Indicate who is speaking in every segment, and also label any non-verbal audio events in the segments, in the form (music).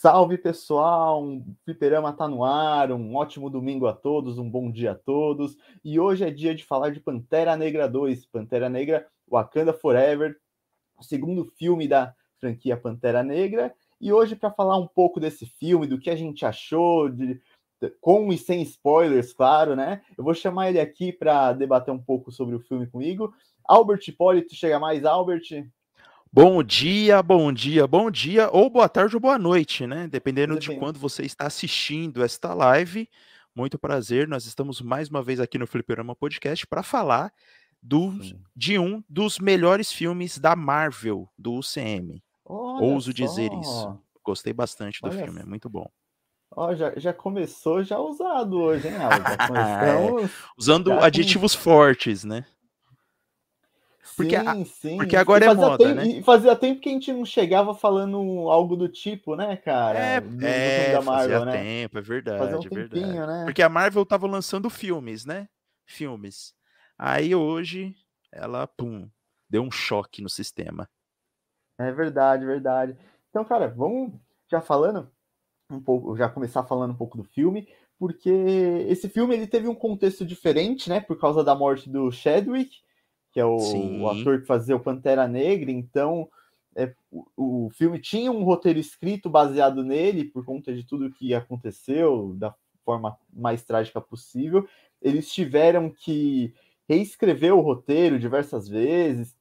Speaker 1: Salve pessoal, um fliperama tá no ar, um ótimo domingo a todos, um bom dia a todos. E hoje é dia de falar de Pantera Negra 2, Pantera Negra Wakanda Forever, o segundo filme da franquia Pantera Negra. E hoje para falar um pouco desse filme, do que a gente achou, de, com e sem spoilers, claro, né? Eu vou chamar ele aqui para debater um pouco sobre o filme comigo. Albert Hipólito, chega mais, Albert.
Speaker 2: Bom dia, bom dia, bom dia, ou boa tarde ou boa noite, né? Dependendo Depende. de quando você está assistindo esta live. Muito prazer, nós estamos mais uma vez aqui no Fliperama Podcast para falar do, de um dos melhores filmes da Marvel, do UCM. Olha Ouso só. dizer isso. Gostei bastante do Olha filme, é muito bom.
Speaker 1: Ó, já, já começou já usado hoje, hein, Aldo? (laughs)
Speaker 2: é, usando adjetivos fortes, né?
Speaker 1: Porque, sim, sim. porque agora é moda, tempo, né? fazia tempo que a gente não chegava falando algo do tipo, né, cara?
Speaker 2: É, do, é da Marvel, fazia né? tempo, é verdade, fazia um é verdade. Né? Porque a Marvel tava lançando filmes, né? Filmes. Aí hoje ela, pum, deu um choque no sistema.
Speaker 1: É verdade, verdade. Então, cara, vamos já falando um pouco, já começar falando um pouco do filme, porque esse filme ele teve um contexto diferente, né, por causa da morte do Chadwick, que é o, o ator que fazia o Pantera Negra, então é, o, o, filme tinha um roteiro escrito baseado nele, por conta de tudo que aconteceu, da forma mais trágica possível. Eles tiveram que reescrever o roteiro diversas vezes,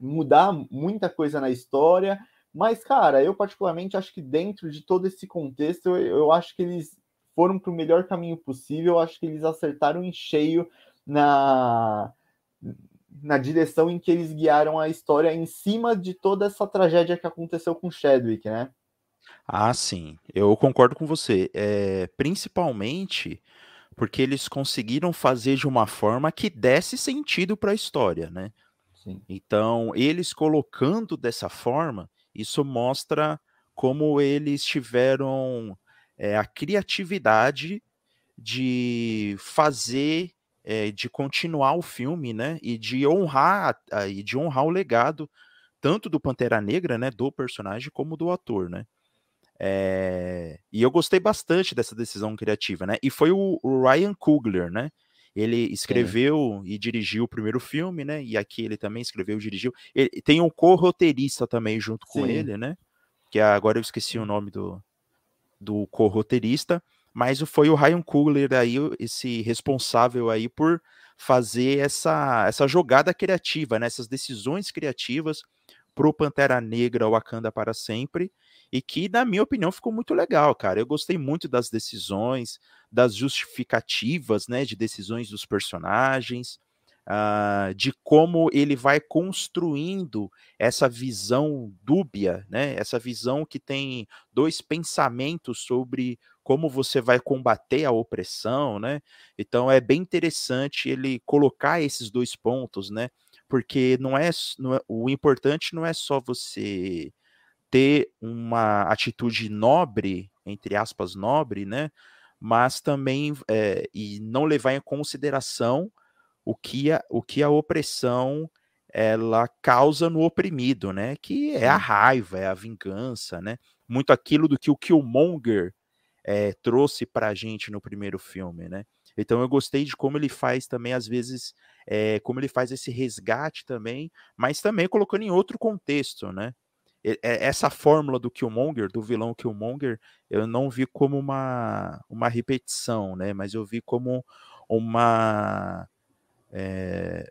Speaker 1: mudar muita coisa na história, mas, cara, eu particularmente acho que dentro de todo esse contexto, eu, eu acho que eles foram para o melhor caminho possível, eu acho que eles acertaram em cheio na, na direção em que eles guiaram a história em cima de toda essa tragédia que aconteceu com Chadwick, né?
Speaker 2: Ah, sim, eu concordo com você. É, principalmente porque eles conseguiram fazer de uma forma que desse sentido para a história, né? Sim. Então, eles colocando dessa forma, isso mostra como eles tiveram é, a criatividade de fazer é, de continuar o filme, né, e de honrar e de honrar o legado tanto do Pantera Negra, né, do personagem como do ator, né. É, e eu gostei bastante dessa decisão criativa, né? E foi o, Ryan Coogler, né? Ele escreveu e dirigiu o primeiro filme, né? E aqui ele também escreveu e dirigiu. Ele, tem um co-roteirista também junto com Sim. ele, né? Que agora eu esqueci o nome do, do co-roteirista mas foi o Ryan Coogler aí, esse responsável aí por fazer essa, essa jogada criativa, né, essas decisões criativas para o Pantera Negra Wakanda para sempre, e que, na minha opinião, ficou muito legal, cara. Eu gostei muito das decisões, das justificativas, né, de decisões dos personagens, uh, de como ele vai construindo essa visão dúbia, né, essa visão que tem dois pensamentos sobre como você vai combater a opressão, né? Então é bem interessante ele colocar esses dois pontos, né? Porque não é, não é o importante não é só você ter uma atitude nobre, entre aspas, nobre, né? Mas também é, e não levar em consideração o que a, o que a opressão ela causa no oprimido, né? Que é a raiva, é a vingança, né? Muito aquilo do que o Killmonger é, trouxe para a gente no primeiro filme, né? Então eu gostei de como ele faz também, às vezes, é, como ele faz esse resgate também, mas também colocando em outro contexto, né? Essa fórmula do Killmonger, do vilão Killmonger, eu não vi como uma, uma repetição, né? Mas eu vi como uma. É,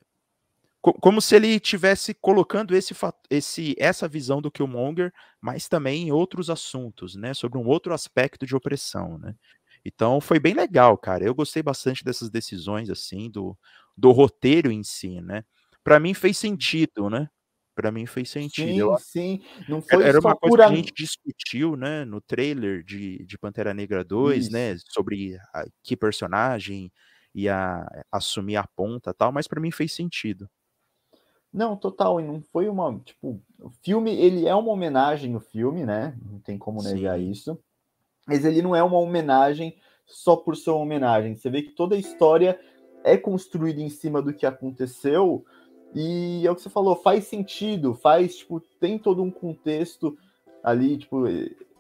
Speaker 2: como se ele tivesse colocando esse, esse, essa visão do Killmonger, mas também em outros assuntos, né, sobre um outro aspecto de opressão, né. Então foi bem legal, cara. Eu gostei bastante dessas decisões, assim, do, do roteiro em si, né. Para mim fez sentido, né. Para mim fez sentido.
Speaker 1: Sim, Eu, sim. Não foi
Speaker 2: era uma coisa pura... que a gente discutiu, né, no trailer de, de Pantera Negra 2, né, Isso. né, sobre a, que personagem ia assumir a ponta tal, mas para mim fez sentido.
Speaker 1: Não, total, e não foi uma, tipo, o filme, ele é uma homenagem no filme, né? Não tem como negar Sim. isso. Mas ele não é uma homenagem só por ser uma homenagem. Você vê que toda a história é construída em cima do que aconteceu e é o que você falou, faz sentido, faz, tipo, tem todo um contexto ali, tipo,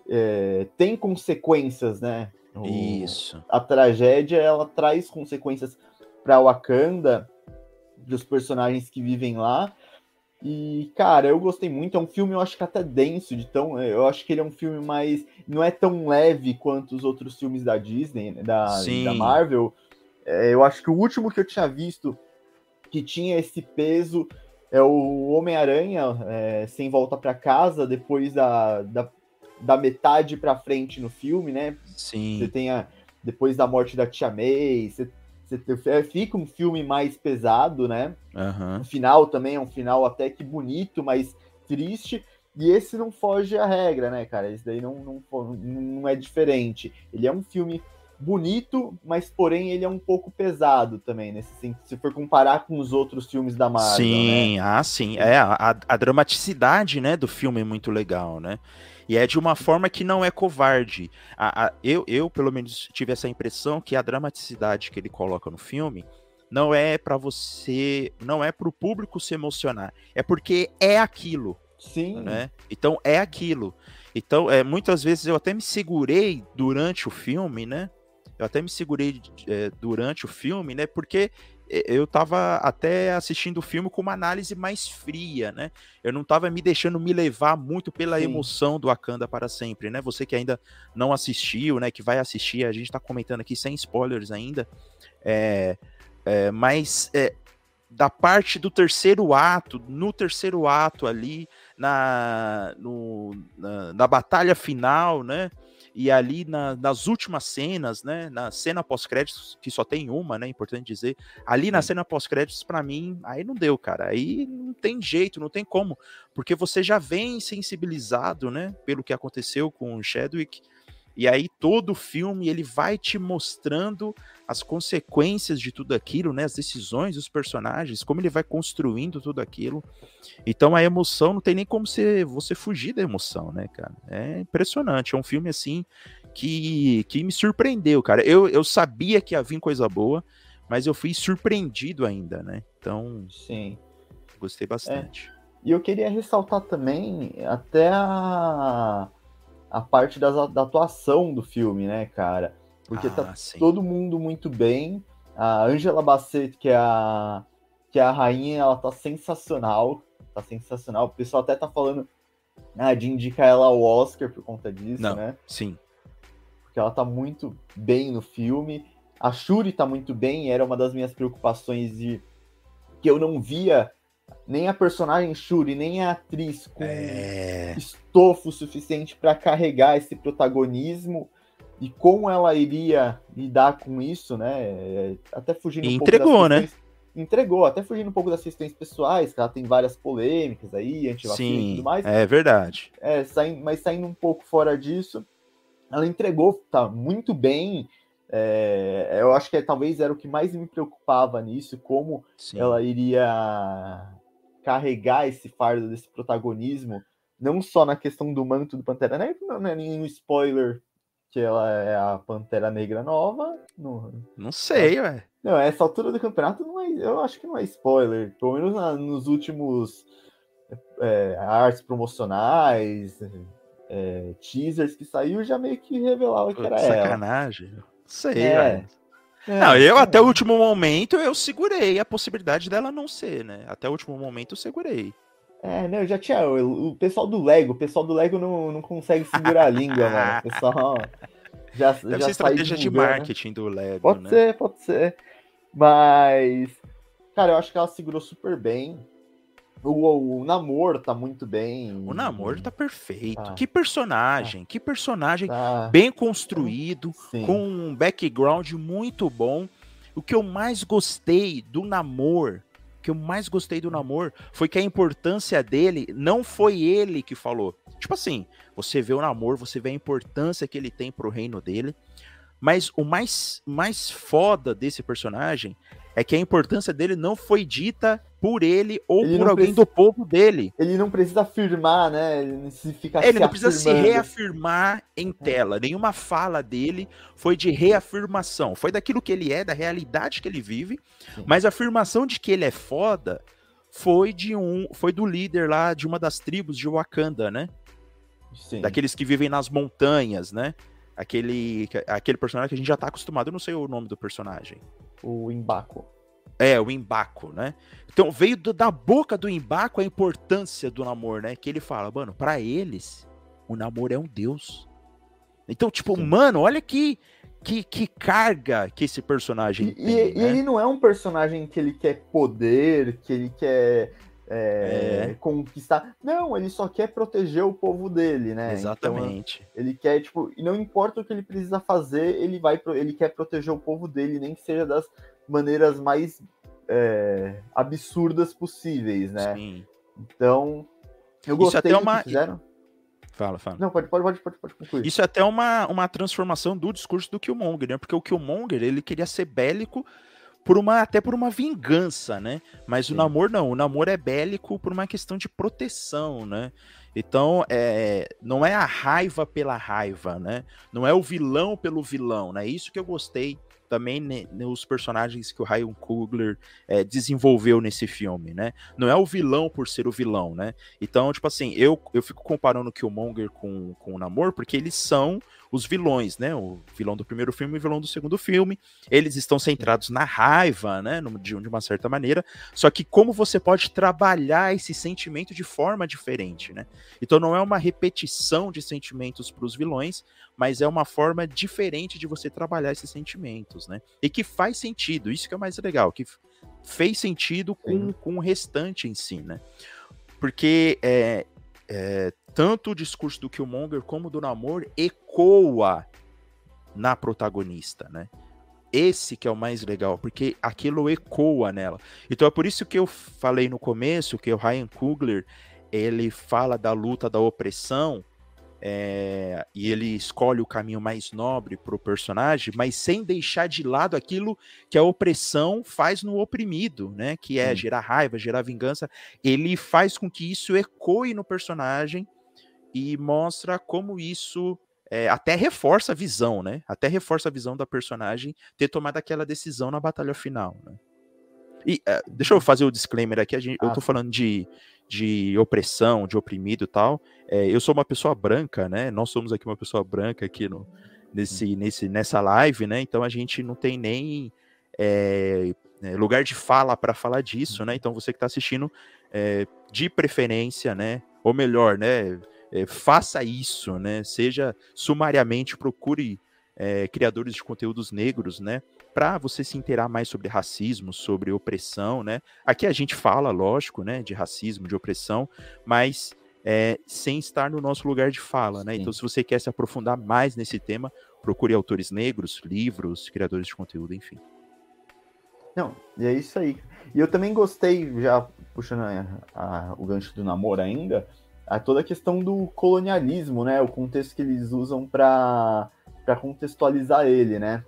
Speaker 1: é, tem consequências, né?
Speaker 2: O, Isso.
Speaker 1: A tragédia ela traz consequências para Wakanda, dos personagens que vivem lá. E, cara, eu gostei muito. É um filme, eu acho que até denso, de tão. Eu acho que ele é um filme mais. Não é tão leve quanto os outros filmes da Disney, né, da, da Marvel. É, eu acho que o último que eu tinha visto que tinha esse peso é o Homem-Aranha é, sem volta para casa, depois da, da, da metade para frente no filme, né?
Speaker 2: Sim.
Speaker 1: Você tem a, depois da morte da Tia May, você, você é, fica um filme mais pesado, né?
Speaker 2: Uhum.
Speaker 1: O final também é um final até que bonito, mas triste. E esse não foge à regra, né, cara? Esse daí não, não, não é diferente. Ele é um filme bonito, mas porém ele é um pouco pesado também, nesse sentido, se for comparar com os outros filmes da Marvel.
Speaker 2: Sim, né? ah, sim. É, a, a dramaticidade né, do filme é muito legal, né? E é de uma forma que não é covarde. A, a, eu, eu, pelo menos, tive essa impressão que a dramaticidade que ele coloca no filme não é para você, não é para o público se emocionar, é porque é aquilo.
Speaker 1: Sim.
Speaker 2: Né? Então é aquilo. Então, é, muitas vezes eu até me segurei durante o filme, né? Eu até me segurei é, durante o filme, né? Porque eu estava até assistindo o filme com uma análise mais fria, né? Eu não estava me deixando me levar muito pela Sim. emoção do Wakanda para sempre, né? Você que ainda não assistiu, né? Que vai assistir, a gente está comentando aqui sem spoilers ainda, é, é, mas é, da parte do terceiro ato, no terceiro ato ali, na, no, na, na batalha final, né? E ali na, nas últimas cenas, né? Na cena pós-créditos, que só tem uma, né? Importante dizer. Ali na cena pós-créditos, para mim, aí não deu, cara. Aí não tem jeito, não tem como. Porque você já vem sensibilizado, né? Pelo que aconteceu com o Chadwick. E aí todo o filme ele vai te mostrando as consequências de tudo aquilo, né? As decisões dos personagens, como ele vai construindo tudo aquilo. Então a emoção não tem nem como você, você fugir da emoção, né, cara? É impressionante. É um filme assim que, que me surpreendeu, cara. Eu, eu sabia que ia vir coisa boa, mas eu fui surpreendido ainda, né? Então,
Speaker 1: sim.
Speaker 2: Gostei bastante.
Speaker 1: É. E eu queria ressaltar também até a a parte das, da atuação do filme, né, cara? Porque tá ah, tá sim. todo mundo muito bem. A Angela Bassett, que é a, que é a rainha, ela tá sensacional. Tá sensacional. O pessoal até tá falando ah, de indicar ela ao Oscar por conta disso,
Speaker 2: Não,
Speaker 1: né?
Speaker 2: Sim.
Speaker 1: Porque ela tá muito bem no filme. A Shuri tá muito bem, era uma das minhas preocupações de que eu não via nem a personagem Shuri, nem a atriz com é... estofo suficiente para carregar esse protagonismo e como ela iria lidar com isso, né? Até fugindo
Speaker 2: um entregou, pouco das né?
Speaker 1: Entregou, até fugindo um pouco das questões pessoais, que ela tem várias polêmicas aí, anti e tudo mais.
Speaker 2: É verdade.
Speaker 1: É, saindo, mas saindo um pouco fora disso, ela entregou, tá muito bem. É, eu acho que é, talvez era o que mais me preocupava nisso, como Sim. ela iria carregar esse fardo desse protagonismo, não só na questão do manto do Pantera Negra, não é nenhum spoiler que ela é a Pantera Negra nova. Não,
Speaker 2: não sei, ué.
Speaker 1: Não, essa altura do campeonato não é, eu acho que não é spoiler. Pelo menos na, nos últimos é, artes promocionais, é, teasers que saiu, já meio que revelava que era
Speaker 2: sacanagem. ela. Sacanagem. Sei, é. É, não, eu até o último momento eu segurei a possibilidade dela não ser, né? Até o último momento eu segurei.
Speaker 1: É, não, já tinha. O, o pessoal do Lego, o pessoal do Lego não, não consegue segurar a língua, (laughs) mano. O pessoal já,
Speaker 2: Deve já ser estratégia de marketing né? do Lego.
Speaker 1: Pode
Speaker 2: né?
Speaker 1: ser, pode ser. Mas, cara, eu acho que ela segurou super bem. O, o, Namor tá muito bem.
Speaker 2: O Namor tá perfeito. Ah, que personagem, ah, que personagem ah, bem construído, sim. com um background muito bom. O que eu mais gostei do Namor, que eu mais gostei do Namor foi que a importância dele não foi ele que falou. Tipo assim, você vê o Namor, você vê a importância que ele tem pro reino dele. Mas o mais, mais foda desse personagem é que a importância dele não foi dita por ele ou ele por alguém do povo dele.
Speaker 1: Ele não precisa afirmar, né? Ele, se fica
Speaker 2: ele não precisa se reafirmar em tela. Nenhuma fala dele foi de reafirmação. Foi daquilo que ele é, da realidade que ele vive. Sim. Mas a afirmação de que ele é foda foi de um, foi do líder lá de uma das tribos de Wakanda, né? Sim. Daqueles que vivem nas montanhas, né? Aquele, aquele personagem que a gente já tá acostumado. Eu não sei o nome do personagem.
Speaker 1: O Embaco.
Speaker 2: É, o Embaco, né? Então veio do, da boca do Embaco a importância do namoro, né? Que ele fala, mano, para eles, o namoro é um deus. Então, tipo, Sim. mano, olha que, que, que carga que esse personagem
Speaker 1: e,
Speaker 2: tem.
Speaker 1: E, né? ele não é um personagem que ele quer poder, que ele quer é, é. conquistar. Não, ele só quer proteger o povo dele, né?
Speaker 2: Então, Exatamente.
Speaker 1: Então, ele quer, tipo, e não importa o que ele precisa fazer, ele vai, ele quer proteger o povo dele, nem que seja das maneiras mais é, absurdas possíveis, né? Sim. Então, eu gostei Isso até uma... fizeram.
Speaker 2: Fala, fala.
Speaker 1: Não, pode, pode, pode, pode, pode concluir.
Speaker 2: Isso é até uma, uma transformação do discurso do Killmonger, né? Porque o Killmonger, ele queria ser bélico por uma até por uma vingança, né? Mas Sim. o namoro não, o namoro é bélico por uma questão de proteção, né? Então, é, não é a raiva pela raiva, né? Não é o vilão pelo vilão, né? Isso que eu gostei também nos personagens que o Ryan Coogler é, desenvolveu nesse filme, né? Não é o vilão por ser o vilão, né? Então, tipo assim, eu, eu fico comparando o Killmonger com, com o Namor, porque eles são os vilões, né? O vilão do primeiro filme e o vilão do segundo filme. Eles estão centrados na raiva, né? De, de uma certa maneira. Só que como você pode trabalhar esse sentimento de forma diferente, né? Então não é uma repetição de sentimentos para os vilões, mas é uma forma diferente de você trabalhar esses sentimentos, né? E que faz sentido, isso que é mais legal, que fez sentido com, com o restante em si, né? Porque é, é, tanto o discurso do Killmonger como do Namor ecoa na protagonista, né? Esse que é o mais legal, porque aquilo ecoa nela. Então é por isso que eu falei no começo que o Ryan Coogler ele fala da luta da opressão é, e ele escolhe o caminho mais nobre para o personagem, mas sem deixar de lado aquilo que a opressão faz no oprimido, né? Que é Sim. gerar raiva, gerar vingança. Ele faz com que isso ecoe no personagem e mostra como isso é, até reforça a visão, né? Até reforça a visão da personagem ter tomado aquela decisão na batalha final, né? E uh, deixa eu fazer o disclaimer aqui, a gente, ah, eu tô falando de, de opressão, de oprimido e tal. É, eu sou uma pessoa branca, né? Nós somos aqui uma pessoa branca aqui no, nesse, nesse, nessa live, né? Então a gente não tem nem é, lugar de fala para falar disso, né? Então você que está assistindo, é, de preferência, né? Ou melhor, né? É, faça isso, né? Seja sumariamente procure é, criadores de conteúdos negros, né? Para você se inteirar mais sobre racismo, sobre opressão, né? Aqui a gente fala, lógico, né? De racismo, de opressão, mas é, sem estar no nosso lugar de fala, né? Sim. Então, se você quer se aprofundar mais nesse tema, procure autores negros, livros, criadores de conteúdo, enfim.
Speaker 1: Não, e é isso aí. E eu também gostei, já puxando a, a, o gancho do namoro ainda, a toda a questão do colonialismo, né? O contexto que eles usam para contextualizar ele, né?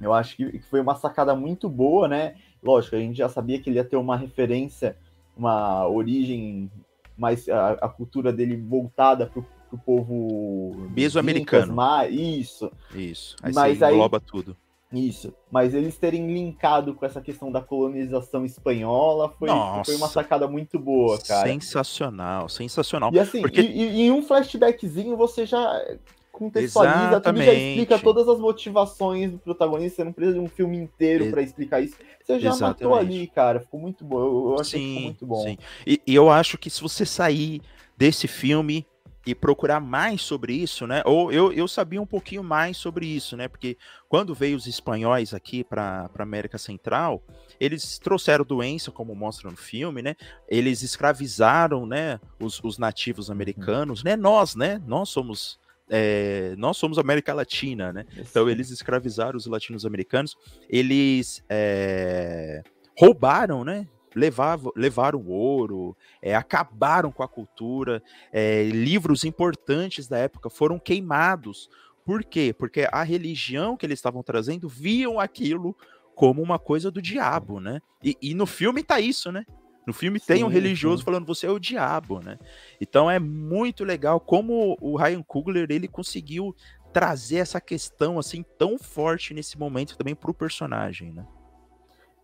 Speaker 1: Eu acho que foi uma sacada muito boa, né? Lógico, a gente já sabia que ele ia ter uma referência, uma origem, mais a, a cultura dele voltada para o povo
Speaker 2: mesoamericano.
Speaker 1: Isso.
Speaker 2: Isso. Aí Mas aí engloba tudo.
Speaker 1: Isso. Mas eles terem linkado com essa questão da colonização espanhola foi, foi uma sacada muito boa, cara.
Speaker 2: Sensacional, sensacional.
Speaker 1: E assim, Porque... e, e em um flashbackzinho você já contextualiza Exatamente. tudo, já explica todas as motivações do protagonista, você não precisa de um filme inteiro para explicar isso. Você já Exatamente. matou ali, cara, ficou muito bom. Eu, eu achei sim, que ficou muito bom. Sim.
Speaker 2: E, e eu acho que se você sair desse filme e procurar mais sobre isso, né? Ou eu, eu sabia um pouquinho mais sobre isso, né? Porque quando veio os espanhóis aqui para a América Central, eles trouxeram doença, como mostra no filme, né? Eles escravizaram, né? Os, os nativos uhum. americanos, uhum. né? Nós, né? Nós somos é, nós somos América Latina, né? Então eles escravizaram os latinos-americanos, eles é, roubaram, né? Levavam, levaram ouro, é, acabaram com a cultura, é, livros importantes da época foram queimados. Por quê? Porque a religião que eles estavam trazendo viam aquilo como uma coisa do diabo, né? E, e no filme tá isso, né? No filme sim, tem um religioso sim. falando você é o diabo, né? Então é muito legal como o Ryan Coogler ele conseguiu trazer essa questão assim tão forte nesse momento também pro personagem, né?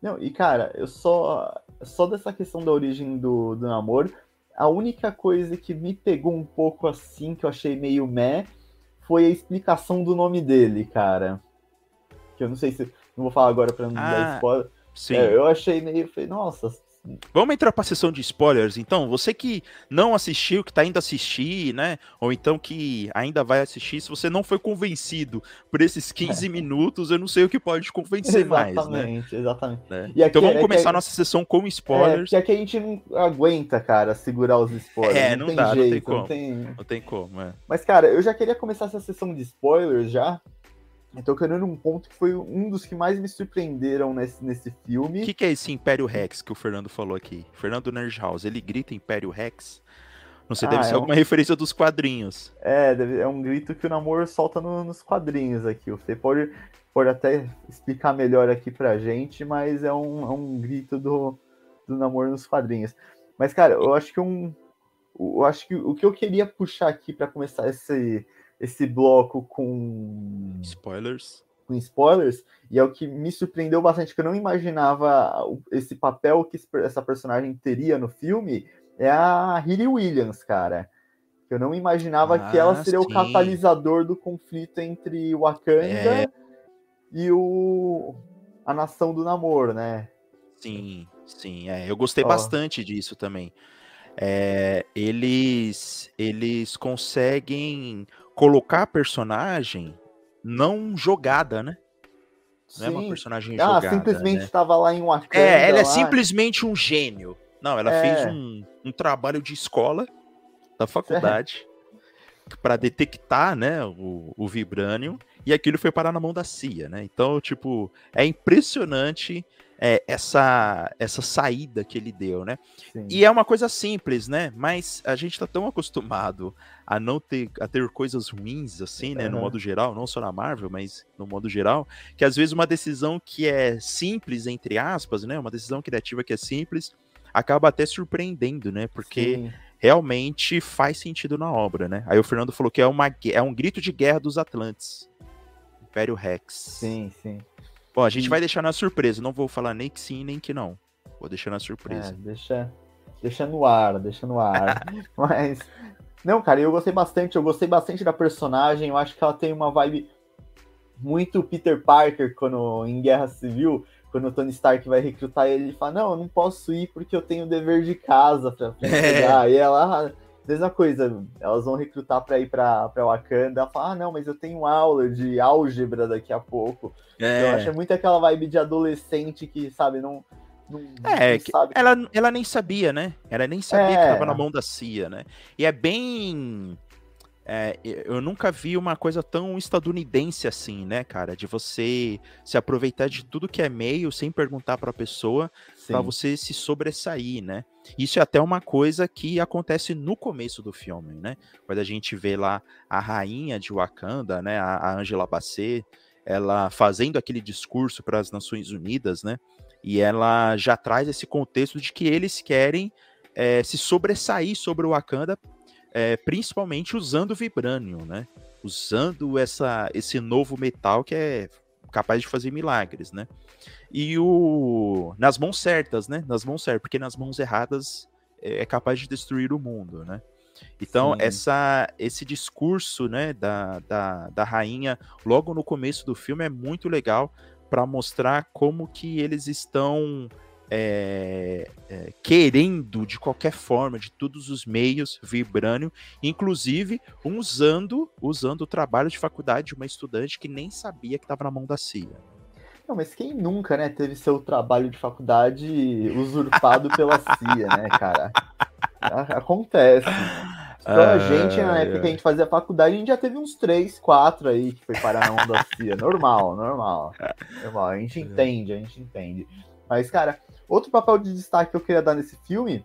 Speaker 1: Não, e cara, eu só só dessa questão da origem do, do namoro, a única coisa que me pegou um pouco assim, que eu achei meio meh, foi a explicação do nome dele, cara. Que eu não sei se. Não vou falar agora pra não ah, dar spoiler. Sim. É, eu achei meio. Nossa,
Speaker 2: Vamos entrar para a sessão de spoilers, então. Você que não assistiu, que está indo assistir, né? Ou então que ainda vai assistir, se você não foi convencido por esses 15 é. (laughs) minutos, eu não sei o que pode te convencer
Speaker 1: exatamente,
Speaker 2: mais,
Speaker 1: né? Exatamente, exatamente.
Speaker 2: Né? Então vamos é começar a nossa sessão com spoilers.
Speaker 1: É, aqui a gente não aguenta, cara, segurar os spoilers.
Speaker 2: É, não, não dá, jeito, não tem como. Não tem, não tem como, é.
Speaker 1: Mas, cara, eu já queria começar essa sessão de spoilers já, então, querendo um ponto que foi um dos que mais me surpreenderam nesse, nesse filme.
Speaker 2: O que, que, é esse Império Rex que o Fernando falou aqui? Fernando Nerdhouse, ele grita Império Rex? Não sei, ah, deve ser é alguma um... referência dos quadrinhos.
Speaker 1: É, é um grito que o Namor solta no, nos quadrinhos aqui. Você pode, pode até explicar melhor aqui pra gente, mas é um, é um grito do, do Namor nos quadrinhos. Mas, cara, eu acho que um. Eu acho que o que eu queria puxar aqui para começar esse, esse bloco com
Speaker 2: spoilers.
Speaker 1: Com spoilers, e é o que me surpreendeu bastante, que eu não imaginava esse papel que essa personagem teria no filme, é a Hilly Williams, cara. Eu não imaginava ah, que ela ah, seria sim. o catalisador do conflito entre o Wakanda é... e o a nação do namoro, né?
Speaker 2: Sim, sim. É, eu gostei oh. bastante disso também. É, eles eles conseguem colocar a personagem não jogada, né?
Speaker 1: Não Sim. é uma personagem ah, jogada. simplesmente estava
Speaker 2: né?
Speaker 1: lá em Wakanda.
Speaker 2: É, ela é lá. é simplesmente um gênio. Não, ela é. fez um, um, trabalho de escola da faculdade (laughs) para detectar, né, o, o vibranium e aquilo foi parar na mão da CIA, né? Então, tipo, é impressionante é, essa, essa saída que ele deu, né? Sim. E é uma coisa simples, né? Mas a gente tá tão acostumado a não ter, a ter coisas ruins, assim, né? Uhum. No modo geral, não só na Marvel, mas no modo geral, que às vezes uma decisão que é simples, entre aspas, né? Uma decisão criativa que é simples, acaba até surpreendendo, né? Porque. Sim realmente faz sentido na obra, né? Aí o Fernando falou que é, uma, é um grito de guerra dos Atlantes. Império Rex.
Speaker 1: Sim, sim.
Speaker 2: Bom, a gente e... vai deixar na surpresa. Não vou falar nem que sim, nem que não. Vou deixar na surpresa. É,
Speaker 1: deixa, deixa no ar, deixa no ar. (laughs) Mas. Não, cara, eu gostei bastante. Eu gostei bastante da personagem. Eu acho que ela tem uma vibe muito Peter Parker quando em Guerra Civil. Quando o Tony Stark vai recrutar ele, ele fala: Não, eu não posso ir porque eu tenho dever de casa pra, pra (laughs) pegar. É. E ela, mesma coisa, elas vão recrutar para ir para Wakanda, ela fala, ah, não, mas eu tenho aula de álgebra daqui a pouco. É. Eu acho muito aquela vibe de adolescente que, sabe, não. não
Speaker 2: é, não sabe. Ela, ela nem sabia, né? Ela nem sabia é. que tava na mão da CIA, né? E é bem. É, eu nunca vi uma coisa tão estadunidense assim, né, cara? De você se aproveitar de tudo que é meio sem perguntar para a pessoa, para você se sobressair, né? Isso é até uma coisa que acontece no começo do filme, né? Quando a gente vê lá a rainha de Wakanda, né, a Angela Bassett, ela fazendo aquele discurso para as Nações Unidas, né? E ela já traz esse contexto de que eles querem é, se sobressair sobre o Wakanda, é, principalmente usando o vibranium, né? Usando essa, esse novo metal que é capaz de fazer milagres, né? E o nas mãos certas, né? Nas mãos certas, porque nas mãos erradas é, é capaz de destruir o mundo, né? Então, essa, esse discurso né, da, da, da rainha, logo no começo do filme, é muito legal para mostrar como que eles estão é, é, querendo, de qualquer forma, de todos os meios, vibrânio, inclusive usando, usando o trabalho de faculdade de uma estudante que nem sabia que estava na mão da CIA.
Speaker 1: Não, mas quem nunca, né, teve seu trabalho de faculdade usurpado pela CIA, né, cara? Acontece. Então, a gente, na época que a gente fazia faculdade, a gente já teve uns três, quatro aí que foi parar na onda da CIA. Normal, normal. Normal, a gente entende, a gente entende. Mas, cara, outro papel de destaque que eu queria dar nesse filme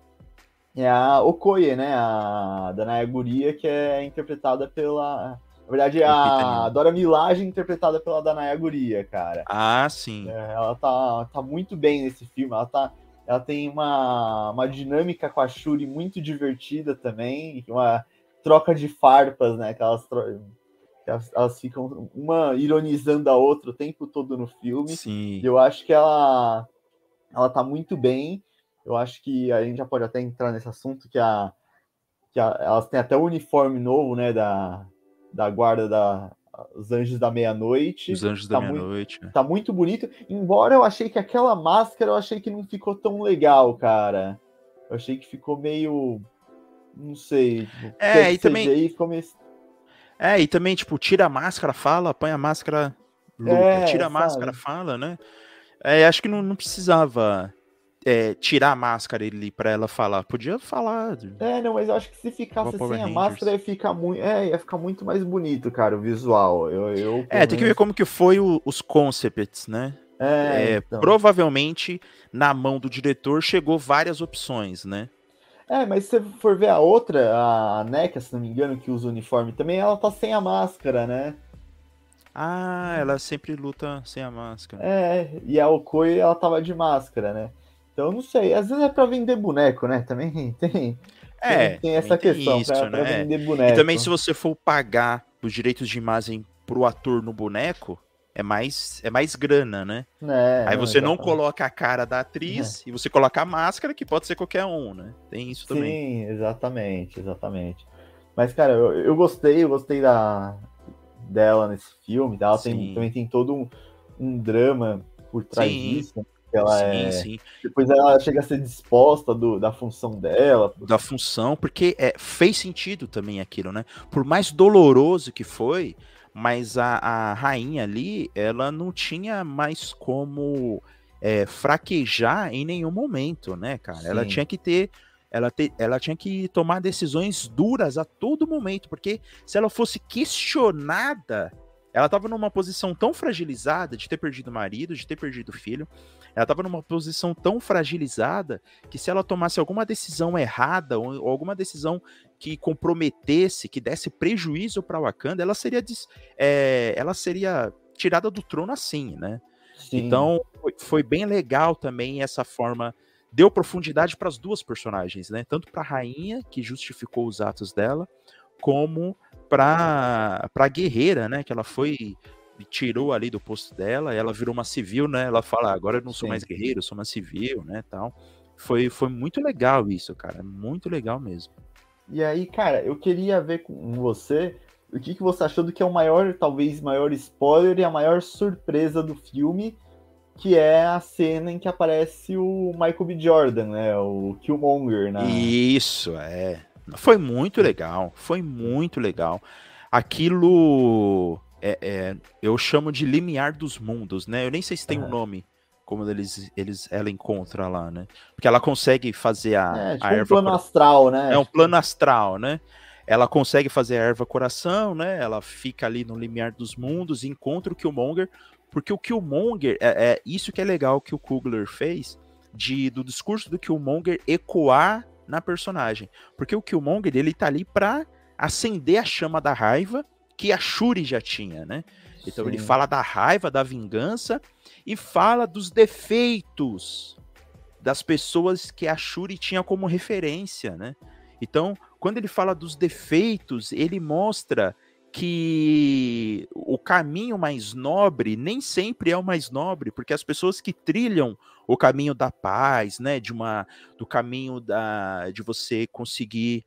Speaker 1: é a Okoye, né? A Danaya Guria, que é interpretada pela na verdade, a Dora Milaje interpretada pela Danaya Guria, cara.
Speaker 2: Ah, sim.
Speaker 1: É, ela tá, tá muito bem nesse filme. Ela, tá, ela tem uma, uma dinâmica com a Shuri muito divertida também. Uma troca de farpas, né? Que elas, elas, elas ficam uma ironizando a outra o tempo todo no filme.
Speaker 2: Sim.
Speaker 1: Eu acho que ela, ela tá muito bem. Eu acho que a gente já pode até entrar nesse assunto que a que a, elas têm até o uniforme novo, né, da, da guarda da os Anjos da Meia-Noite.
Speaker 2: Os Anjos tá da Meia-Noite.
Speaker 1: Tá muito bonito, embora eu achei que aquela máscara eu achei que não ficou tão legal, cara. Eu achei que ficou meio não sei.
Speaker 2: É, e também ficou meio... É, e também tipo, tira a máscara, fala, põe a máscara, luta, é, tira a máscara, fala, né? É, acho que não, não precisava é, tirar a máscara ali para ela falar. Podia falar.
Speaker 1: É, não, mas eu acho que se ficasse sem a máscara ia ficar muito, é, ia ficar muito mais bonito, cara, o visual. Eu, eu
Speaker 2: é, tem que ver como que foi o, os concepts, né? É, é então. Provavelmente na mão do diretor chegou várias opções, né?
Speaker 1: É, mas se você for ver a outra, a NECA, se não me engano, que usa o uniforme também, ela tá sem a máscara, né?
Speaker 2: Ah, ela sempre luta sem a máscara.
Speaker 1: É, e a Okoi, ela tava de máscara, né? Então, não sei. Às vezes é para vender boneco, né? Também (laughs) tem.
Speaker 2: É,
Speaker 1: tem, tem essa questão isso, pra, né? pra vender boneco.
Speaker 2: E também, se você for pagar os direitos de imagem pro ator no boneco, é mais, é mais grana, né? É, Aí você não, não coloca a cara da atriz é. e você coloca a máscara, que pode ser qualquer um, né? Tem isso também.
Speaker 1: Sim, exatamente, exatamente. Mas, cara, eu, eu gostei, eu gostei da, dela nesse filme. Ela tem, também tem todo um, um drama por trás Sim. disso ela sim, é. Sim. Depois ela chega a ser disposta do, da função dela.
Speaker 2: Da função, porque é, fez sentido também aquilo, né? Por mais doloroso que foi, mas a, a rainha ali, ela não tinha mais como é, fraquejar em nenhum momento, né, cara? Sim. Ela tinha que ter. Ela, te, ela tinha que tomar decisões duras a todo momento, porque se ela fosse questionada, ela estava numa posição tão fragilizada de ter perdido o marido, de ter perdido o filho, ela estava numa posição tão fragilizada que se ela tomasse alguma decisão errada ou, ou alguma decisão que comprometesse, que desse prejuízo para Wakanda, ela seria é, ela seria tirada do trono assim, né? Sim. Então foi, foi, bem legal também essa forma deu profundidade para as duas personagens, né? Tanto para a rainha que justificou os atos dela, como para para guerreira, né? Que ela foi tirou ali do posto dela, ela virou uma civil, né? Ela fala, agora eu não sou Sim. mais guerreiro, eu sou uma civil, né, tal. Foi, foi muito legal isso, cara, muito legal mesmo.
Speaker 1: E aí, cara, eu queria ver com você o que, que você achou do que é o maior, talvez, maior spoiler e a maior surpresa do filme, que é a cena em que aparece o Michael B. Jordan, né? O Killmonger, né?
Speaker 2: Isso, é. Foi muito legal, foi muito legal. Aquilo é, é, eu chamo de limiar dos mundos, né? Eu nem sei se tem um nome como eles, eles ela encontra lá, né? Porque ela consegue fazer a,
Speaker 1: é, tipo
Speaker 2: a erva
Speaker 1: um plano astral, né?
Speaker 2: É um plano astral, né? Ela consegue fazer a erva coração, né? Ela fica ali no limiar dos mundos, encontra o Killmonger, porque o Killmonger é, é isso que é legal que o Kugler fez de do discurso do Killmonger ecoar na personagem, porque o Killmonger ele tá ali para acender a chama da raiva que a Shuri já tinha, né? Então Sim. ele fala da raiva, da vingança e fala dos defeitos das pessoas que a Shuri tinha como referência, né? Então, quando ele fala dos defeitos, ele mostra que o caminho mais nobre nem sempre é o mais nobre, porque as pessoas que trilham o caminho da paz, né, de uma, do caminho da, de você conseguir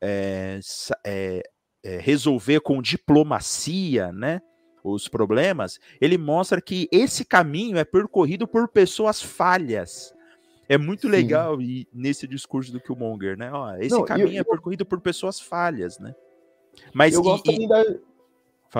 Speaker 2: é, é, é, resolver com diplomacia, né? Os problemas, ele mostra que esse caminho é percorrido por pessoas falhas. É muito Sim. legal e nesse discurso do Killmonger, né? Ó, esse Não, caminho eu, é percorrido por pessoas falhas, né?
Speaker 1: Mas eu e, gosto e... da...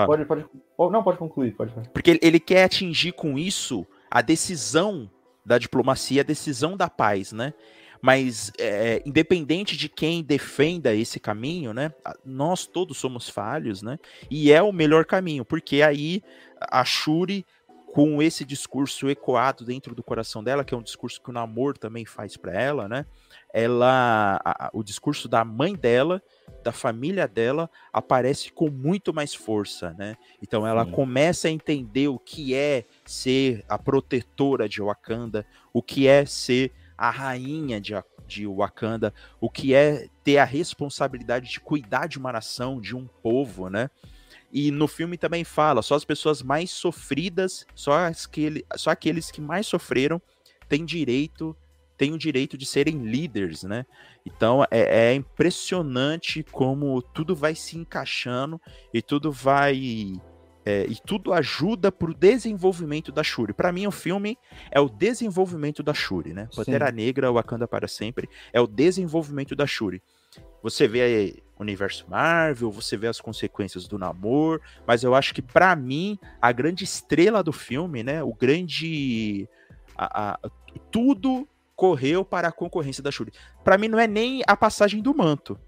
Speaker 1: Pode, pode, não, pode concluir, pode.
Speaker 2: Porque ele quer atingir com isso a decisão da diplomacia, a decisão da paz, né? Mas é, independente de quem defenda esse caminho, né? Nós todos somos falhos, né? E é o melhor caminho, porque aí a Shuri com esse discurso ecoado dentro do coração dela, que é um discurso que o namoro também faz para ela, né? Ela, a, o discurso da mãe dela, da família dela, aparece com muito mais força, né? Então ela Sim. começa a entender o que é ser a protetora de Wakanda, o que é ser a rainha de, de Wakanda, o que é ter a responsabilidade de cuidar de uma nação, de um povo, né? E no filme também fala, só as pessoas mais sofridas, só, aquele, só aqueles que mais sofreram têm direito têm o direito de serem líderes, né? Então é, é impressionante como tudo vai se encaixando e tudo vai é, e tudo ajuda para o desenvolvimento da Shuri. Para mim, o filme é o desenvolvimento da Shuri, né? Pantera. Negra, Wakanda para sempre, é o desenvolvimento da Shuri. Você vê universo Marvel, você vê as consequências do namoro, mas eu acho que para mim a grande estrela do filme, né? O grande a, a, tudo correu para a concorrência da Shuri. Para mim não é nem a passagem do manto.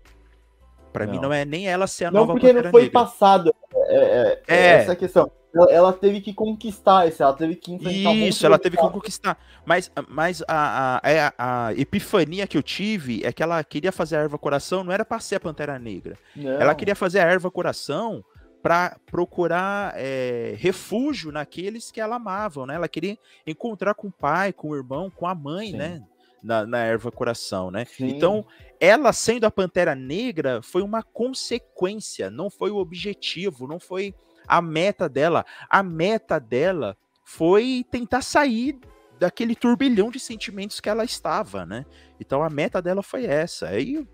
Speaker 2: Para mim não é nem ela ser a
Speaker 1: não,
Speaker 2: nova
Speaker 1: porque não foi Negra. passado. É, é, é, é, essa questão. Ela, ela, teve que conquistar isso, ela teve que
Speaker 2: enfrentar Isso, ela teve que conquistar. Mas, mas a, a, é, a, epifania que eu tive é que ela queria fazer a erva coração, não era para ser a Pantera Negra. Não. Ela queria fazer a erva coração para procurar é, refúgio naqueles que ela amava, né? Ela queria encontrar com o pai, com o irmão, com a mãe, Sim. né? Na, na, erva coração, né? Sim. Então, ela sendo a Pantera Negra foi uma consequência, não foi o objetivo, não foi a meta dela. A meta dela foi tentar sair daquele turbilhão de sentimentos que ela estava, né? Então a meta dela foi essa. Aí,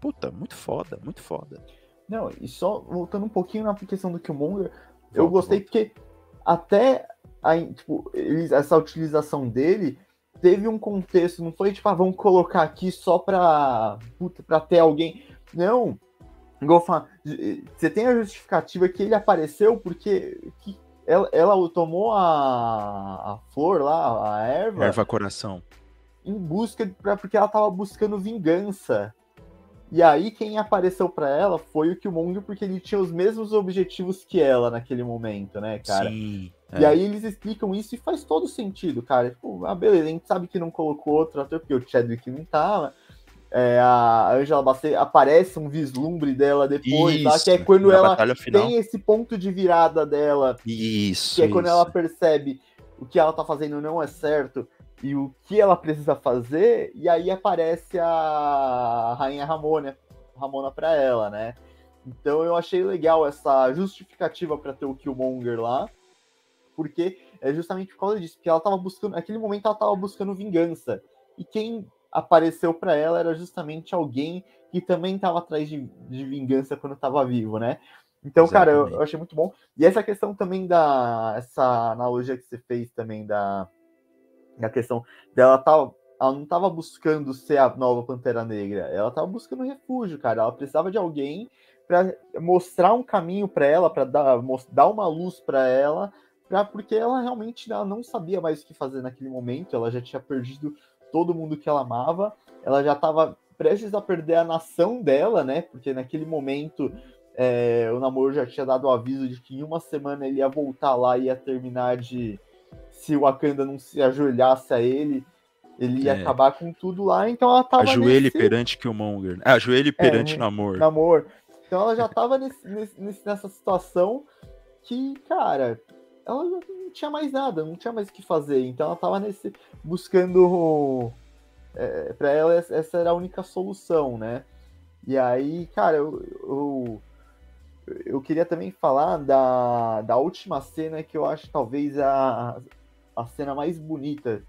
Speaker 2: puta, muito foda, muito foda.
Speaker 1: Não, e só voltando um pouquinho na questão do Killmonger, volta, eu gostei volta. porque até a, tipo, essa utilização dele teve um contexto, não foi tipo, ah, vamos colocar aqui só pra, puta, pra ter alguém. Não. Igual falar, você tem a justificativa que ele apareceu porque que ela, ela tomou a, a flor lá, a erva.
Speaker 2: Erva coração.
Speaker 1: Em busca, pra, porque ela tava buscando vingança. E aí quem apareceu para ela foi o Killmonger, porque ele tinha os mesmos objetivos que ela naquele momento, né, cara? Sim. É. E aí eles explicam isso e faz todo sentido, cara. Tipo, ah, beleza, a gente sabe que não colocou outro ator, porque o Chadwick não tava. É, a Angela Bassett aparece um vislumbre dela depois, tá? que é quando ela tem esse ponto de virada dela.
Speaker 2: Isso.
Speaker 1: Que é quando ela percebe o que ela tá fazendo não é certo e o que ela precisa fazer, e aí aparece a Rainha Ramona, Ramona para ela, né? Então eu achei legal essa justificativa para ter o Killmonger lá, porque é justamente por causa disso, porque ela tava buscando, naquele momento ela tava buscando vingança. E quem apareceu para ela era justamente alguém que também tava atrás de, de vingança quando tava vivo, né? Então, Exatamente. cara, eu, eu, achei muito bom. E essa questão também da. Essa analogia que você fez também da, a questão dela tá, ela não estava buscando ser a nova Pantera Negra, ela estava buscando refúgio, cara. Ela precisava de alguém para mostrar um caminho para ela, para dar, dar uma luz para ela, pra, porque ela realmente ela não sabia mais o que fazer naquele momento. Ela já tinha perdido todo mundo que ela amava, ela já estava prestes a perder a nação dela, né? Porque naquele momento é, o namoro já tinha dado o aviso de que em uma semana ele ia voltar lá e ia terminar de se o Wakanda não se ajoelhasse a ele, ele ia é. acabar com tudo lá. Então ela tava.
Speaker 2: Ajoelhe nesse... perante Killmonger. Ah, ajoelhe perante é, Namor.
Speaker 1: Namor. Então ela já tava nesse, nesse, nessa situação que, cara, ela não tinha mais nada, não tinha mais o que fazer. Então ela tava nesse. buscando. É, para ela, essa era a única solução, né? E aí, cara, eu, eu eu queria também falar da, da última cena que eu acho talvez a, a cena mais bonita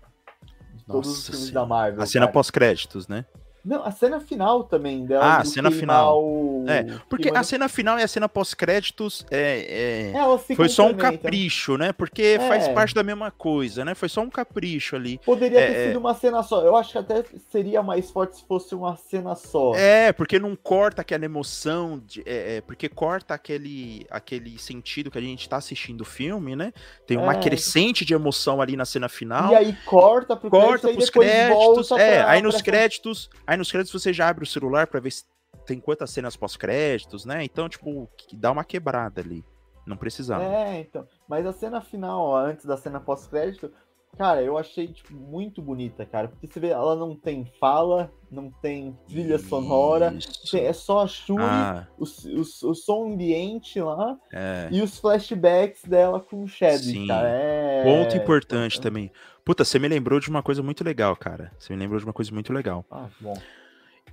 Speaker 1: de todos Nossa os filmes senhora. da Marvel.
Speaker 2: A cena pós-créditos, né?
Speaker 1: Não, a cena final também dela.
Speaker 2: Ah, a cena final. O... É, porque a cena final e a cena pós-créditos é, é... é foi só um capricho, né? Porque é. faz parte da mesma coisa, né? Foi só um capricho ali.
Speaker 1: Poderia
Speaker 2: é,
Speaker 1: ter é. sido uma cena só. Eu acho que até seria mais forte se fosse uma cena só.
Speaker 2: É, porque não corta aquela emoção, de, é, porque corta aquele, aquele sentido que a gente tá assistindo o filme, né? Tem uma crescente de emoção ali na cena final.
Speaker 1: E aí corta pro
Speaker 2: corta crédito, pros créditos. É, pra, aí nos créditos. Aí Aí nos créditos você já abre o celular para ver se tem quantas cenas pós-créditos, né? Então, tipo, dá uma quebrada ali. Não precisava.
Speaker 1: É, então. Mas a cena final, ó, antes da cena pós-crédito, cara, eu achei tipo, muito bonita, cara. Porque você vê, ela não tem fala, não tem trilha Isso. sonora, é só a Shuri, ah. o, o, o, som ambiente lá é. e os flashbacks dela com o Chadwick, cara. É...
Speaker 2: Ponto importante é... também. Puta, você me lembrou de uma coisa muito legal, cara. Você me lembrou de uma coisa muito legal.
Speaker 1: Ah, bom.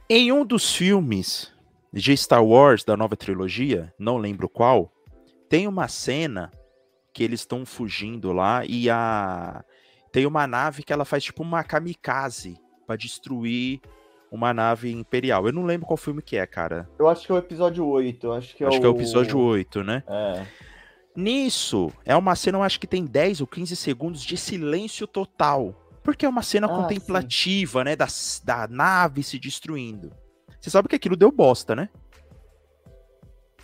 Speaker 2: Em um dos filmes de Star Wars da nova trilogia, não lembro qual, tem uma cena que eles estão fugindo lá e a tem uma nave que ela faz tipo uma kamikaze para destruir uma nave imperial. Eu não lembro qual filme que é, cara.
Speaker 1: Eu acho que é o episódio 8. Acho que é,
Speaker 2: acho
Speaker 1: o...
Speaker 2: que é o episódio 8, né?
Speaker 1: É.
Speaker 2: Nisso, é uma cena, eu acho que tem 10 ou 15 segundos de silêncio total. Porque é uma cena ah, contemplativa, sim. né? Da, da nave se destruindo. Você sabe que aquilo deu bosta, né?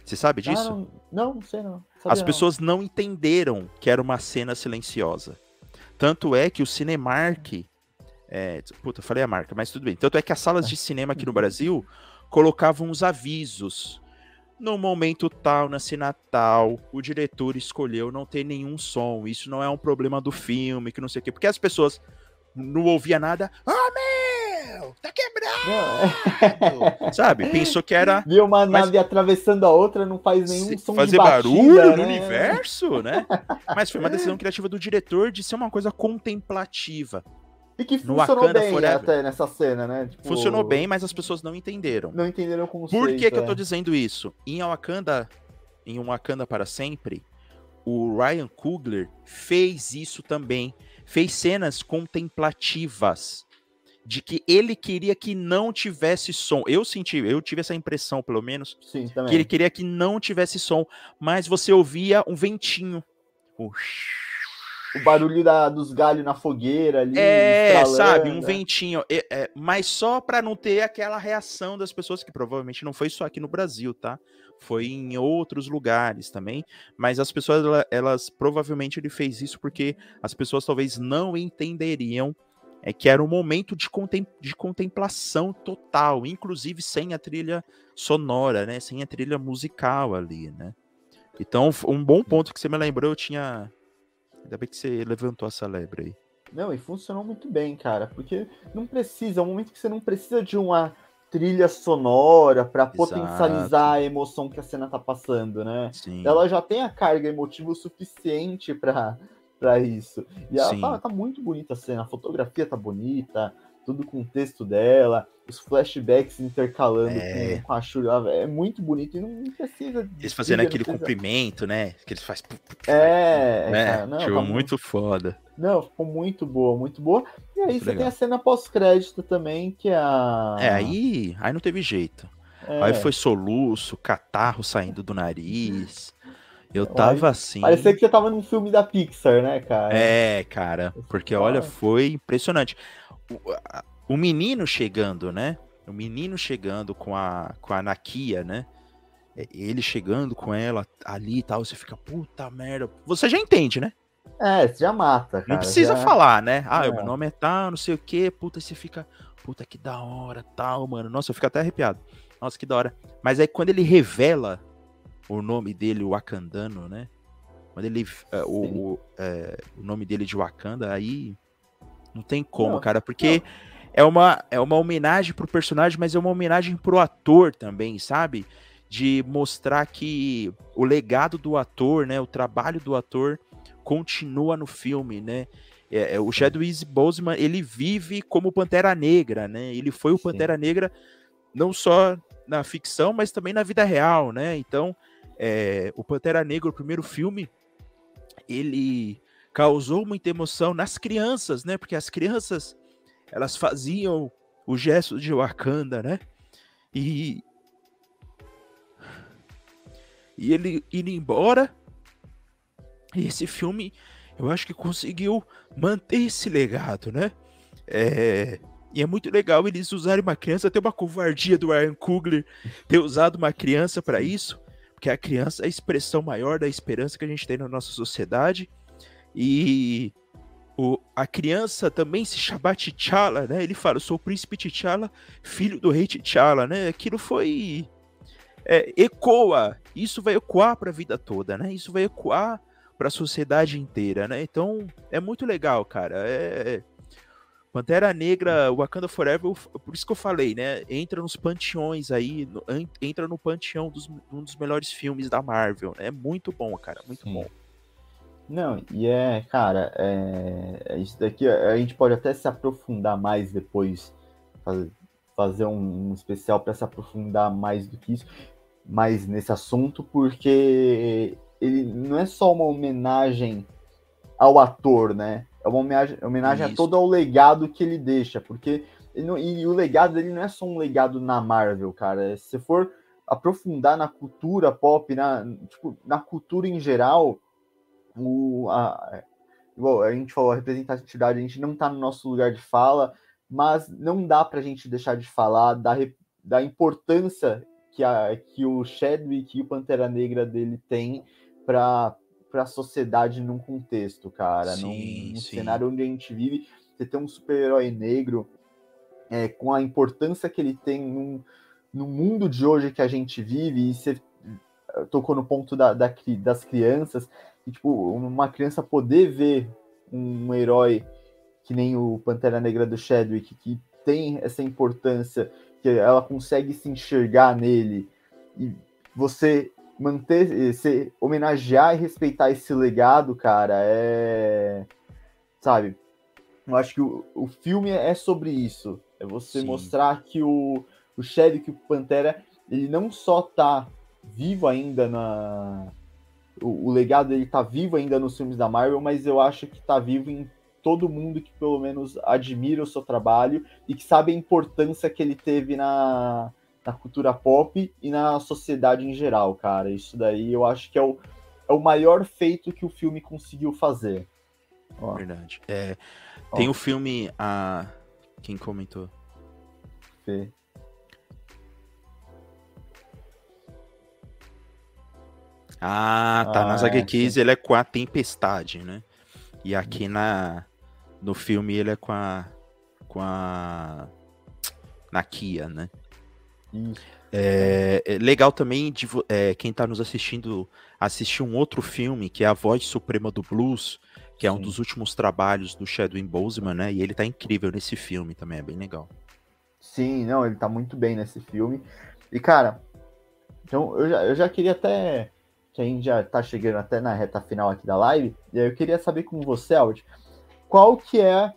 Speaker 2: Você sabe disso? Ah,
Speaker 1: não, não, sei não.
Speaker 2: Sabia As pessoas não. não entenderam que era uma cena silenciosa. Tanto é que o Cinemark. É, puta, falei a marca, mas tudo bem. Tanto é que as salas de cinema aqui no Brasil colocavam uns avisos. No momento tal, na cena tal, o diretor escolheu não ter nenhum som. Isso não é um problema do filme, que não sei o quê. Porque as pessoas não ouvia nada. Ah, meu! Tá quebrado! Sabe? Pensou que era.
Speaker 1: Viu uma mas... nave atravessando a outra, não faz nenhum som
Speaker 2: fazer batida, barulho né? no universo, né? Mas foi uma decisão criativa do diretor de ser uma coisa contemplativa.
Speaker 1: E que funcionou bem Forever. até nessa cena, né?
Speaker 2: Tipo... Funcionou bem, mas as pessoas não entenderam.
Speaker 1: Não entenderam o conceito.
Speaker 2: Por que, que é. eu tô dizendo isso? Em Wakanda, em Wakanda para sempre, o Ryan Coogler fez isso também fez cenas contemplativas de que ele queria que não tivesse som. Eu senti, eu tive essa impressão, pelo menos,
Speaker 1: Sim,
Speaker 2: que ele queria que não tivesse som, mas você ouvia um ventinho. O,
Speaker 1: o barulho da, dos galhos na fogueira ali.
Speaker 2: É, sabe, um ventinho. É, é, mas só para não ter aquela reação das pessoas, que provavelmente não foi só aqui no Brasil, tá? foi em outros lugares também, mas as pessoas, elas, elas provavelmente ele fez isso porque as pessoas talvez não entenderiam é que era um momento de, contem de contemplação total, inclusive sem a trilha sonora, né? Sem a trilha musical ali, né? Então, um bom ponto que você me lembrou, eu tinha. Ainda bem que você levantou essa lebre aí.
Speaker 1: Não, e funcionou muito bem, cara, porque não precisa, é um momento que você não precisa de uma trilha sonora para potencializar a emoção que a cena tá passando, né? Sim. Ela já tem a carga emotiva o suficiente para para isso. E ela tá, tá, muito bonita a cena, a fotografia tá bonita, tudo com o texto dela, os flashbacks intercalando é. com, com, a Shuri, é muito bonito e não precisa.
Speaker 2: Eles fazendo aquele precisa... cumprimento, né? Que eles fazem.
Speaker 1: É,
Speaker 2: né? Cara, não, tá muito, muito foda.
Speaker 1: Não, ficou muito boa, muito boa. E aí muito você legal. tem a cena pós-crédito também, que é a.
Speaker 2: É, aí, aí não teve jeito. É. Aí foi soluço, catarro saindo do nariz. Eu tava assim.
Speaker 1: Parecia que você tava num filme da Pixar, né, cara?
Speaker 2: É, cara. Porque olha, foi impressionante. O, o menino chegando, né? O menino chegando com a, com a Nakia, né? É, ele chegando com ela ali e tal, você fica, puta merda. Você já entende, né?
Speaker 1: É, você já mata, cara.
Speaker 2: Não precisa já... falar, né? Ah, é. meu nome é tal, não sei o quê. Puta, você fica. Puta, que da hora, tal, mano. Nossa, eu fico até arrepiado. Nossa, que da hora. Mas aí quando ele revela o nome dele, o Wakandano, né? Quando ele. Uh, o, o, uh, o, nome dele de Wakanda, aí. Não tem como, não, cara, porque. Não. É uma, é uma homenagem pro personagem, mas é uma homenagem pro ator também, sabe? De mostrar que o legado do ator, né? O trabalho do ator continua no filme, né? É, é, o Chadwick Boseman, ele vive como Pantera Negra, né? Ele foi o Pantera Sim. Negra não só na ficção, mas também na vida real, né? Então, é, o Pantera Negra, o primeiro filme, ele causou muita emoção nas crianças, né? Porque as crianças, elas faziam o gesto de Wakanda, né? E e ele indo embora, e esse filme, eu acho que conseguiu manter esse legado, né? É... E é muito legal eles usarem uma criança, ter uma covardia do Ryan Coogler ter usado uma criança para isso, porque a criança é a expressão maior da esperança que a gente tem na nossa sociedade. E o, a criança também se chama T'Challa, né? Ele fala, eu sou o príncipe T'Challa, filho do rei T'Challa, né? Aquilo foi... É, ecoa, isso vai ecoar para a vida toda, né? Isso vai ecoar para a sociedade inteira, né? Então é muito legal, cara. É... Pantera Negra, Wakanda Forever, por isso que eu falei, né? Entra nos panteões aí, no, entra no panteão dos um dos melhores filmes da Marvel. Né? É muito bom, cara, muito Sim. bom.
Speaker 1: Não, e é, cara, é, é, isso daqui a gente pode até se aprofundar mais depois, fazer, fazer um, um especial para se aprofundar mais do que isso, mais nesse assunto, porque ele não é só uma homenagem ao ator, né? É uma homenagem, homenagem a todo o legado que ele deixa, porque E, e, o legado dele não é só um legado na Marvel, cara. Se for aprofundar na cultura pop, na, tipo, na cultura em geral, o, a, igual a gente falou, a representatividade, a gente não está no nosso lugar de fala, mas não dá para a gente deixar de falar da, da importância que, a, que o Chadwick e o Pantera Negra dele tem para a sociedade num contexto, cara. Sim, num, num cenário onde a gente vive, você tem um super-herói negro é, com a importância que ele tem num, no mundo de hoje que a gente vive, e você eh, tocou no ponto da, da das crianças, e, tipo, uma criança poder ver um herói que nem o Pantera Negra do Chadwick, que tem essa importância, que ela consegue se enxergar nele, e você manter, eh, se homenagear e respeitar esse legado, cara, é. Sabe? Eu acho que o, o filme é sobre isso. É você Sim. mostrar que o, o Chadwick, o Pantera, ele não só tá vivo ainda na. O, o legado dele tá vivo ainda nos filmes da Marvel, mas eu acho que tá vivo em todo mundo que pelo menos admira o seu trabalho e que sabe a importância que ele teve na, na cultura pop e na sociedade em geral, cara. Isso daí eu acho que é o, é o maior feito que o filme conseguiu fazer.
Speaker 2: Ó. Verdade. É, tem o filme. A... Quem comentou? Fê. Ah, tá. Ah, Nas HQs é, ele é com a Tempestade, né? E aqui na no filme ele é com a com a na Kia, né? É, é, legal também de é, quem tá nos assistindo assistir um outro filme que é A Voz Suprema do Blues, que é Sim. um dos últimos trabalhos do Chadwick Boseman, né? E ele tá incrível nesse filme também, é bem legal.
Speaker 1: Sim, não, ele tá muito bem nesse filme. E cara, então eu já, eu já queria até que a gente já tá chegando até na reta final aqui da live, e aí eu queria saber com você, Aldi, qual que é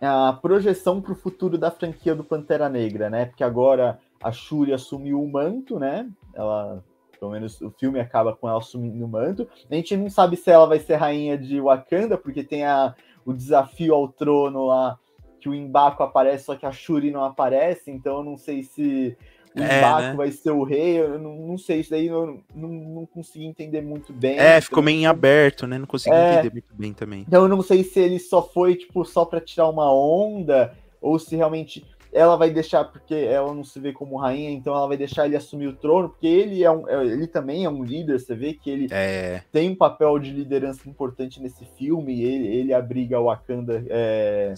Speaker 1: a projeção para o futuro da franquia do Pantera Negra, né? Porque agora a Shuri assumiu o manto, né? Ela, pelo menos o filme acaba com ela assumindo o manto. A gente não sabe se ela vai ser rainha de Wakanda, porque tem a, o desafio ao trono lá que o Embaco aparece, só que a Shuri não aparece, então eu não sei se o é, Baco né? vai ser o rei, eu não, não sei, isso daí eu não, não consegui entender muito bem.
Speaker 2: É, ficou meio em aberto, né? Não consegui é, entender muito bem também.
Speaker 1: Então eu não sei se ele só foi, tipo, só para tirar uma onda, ou se realmente ela vai deixar, porque ela não se vê como rainha, então ela vai deixar ele assumir o trono, porque ele é um, é, ele também é um líder, você vê que ele é. tem um papel de liderança importante nesse filme, ele, ele abriga o Wakanda, é,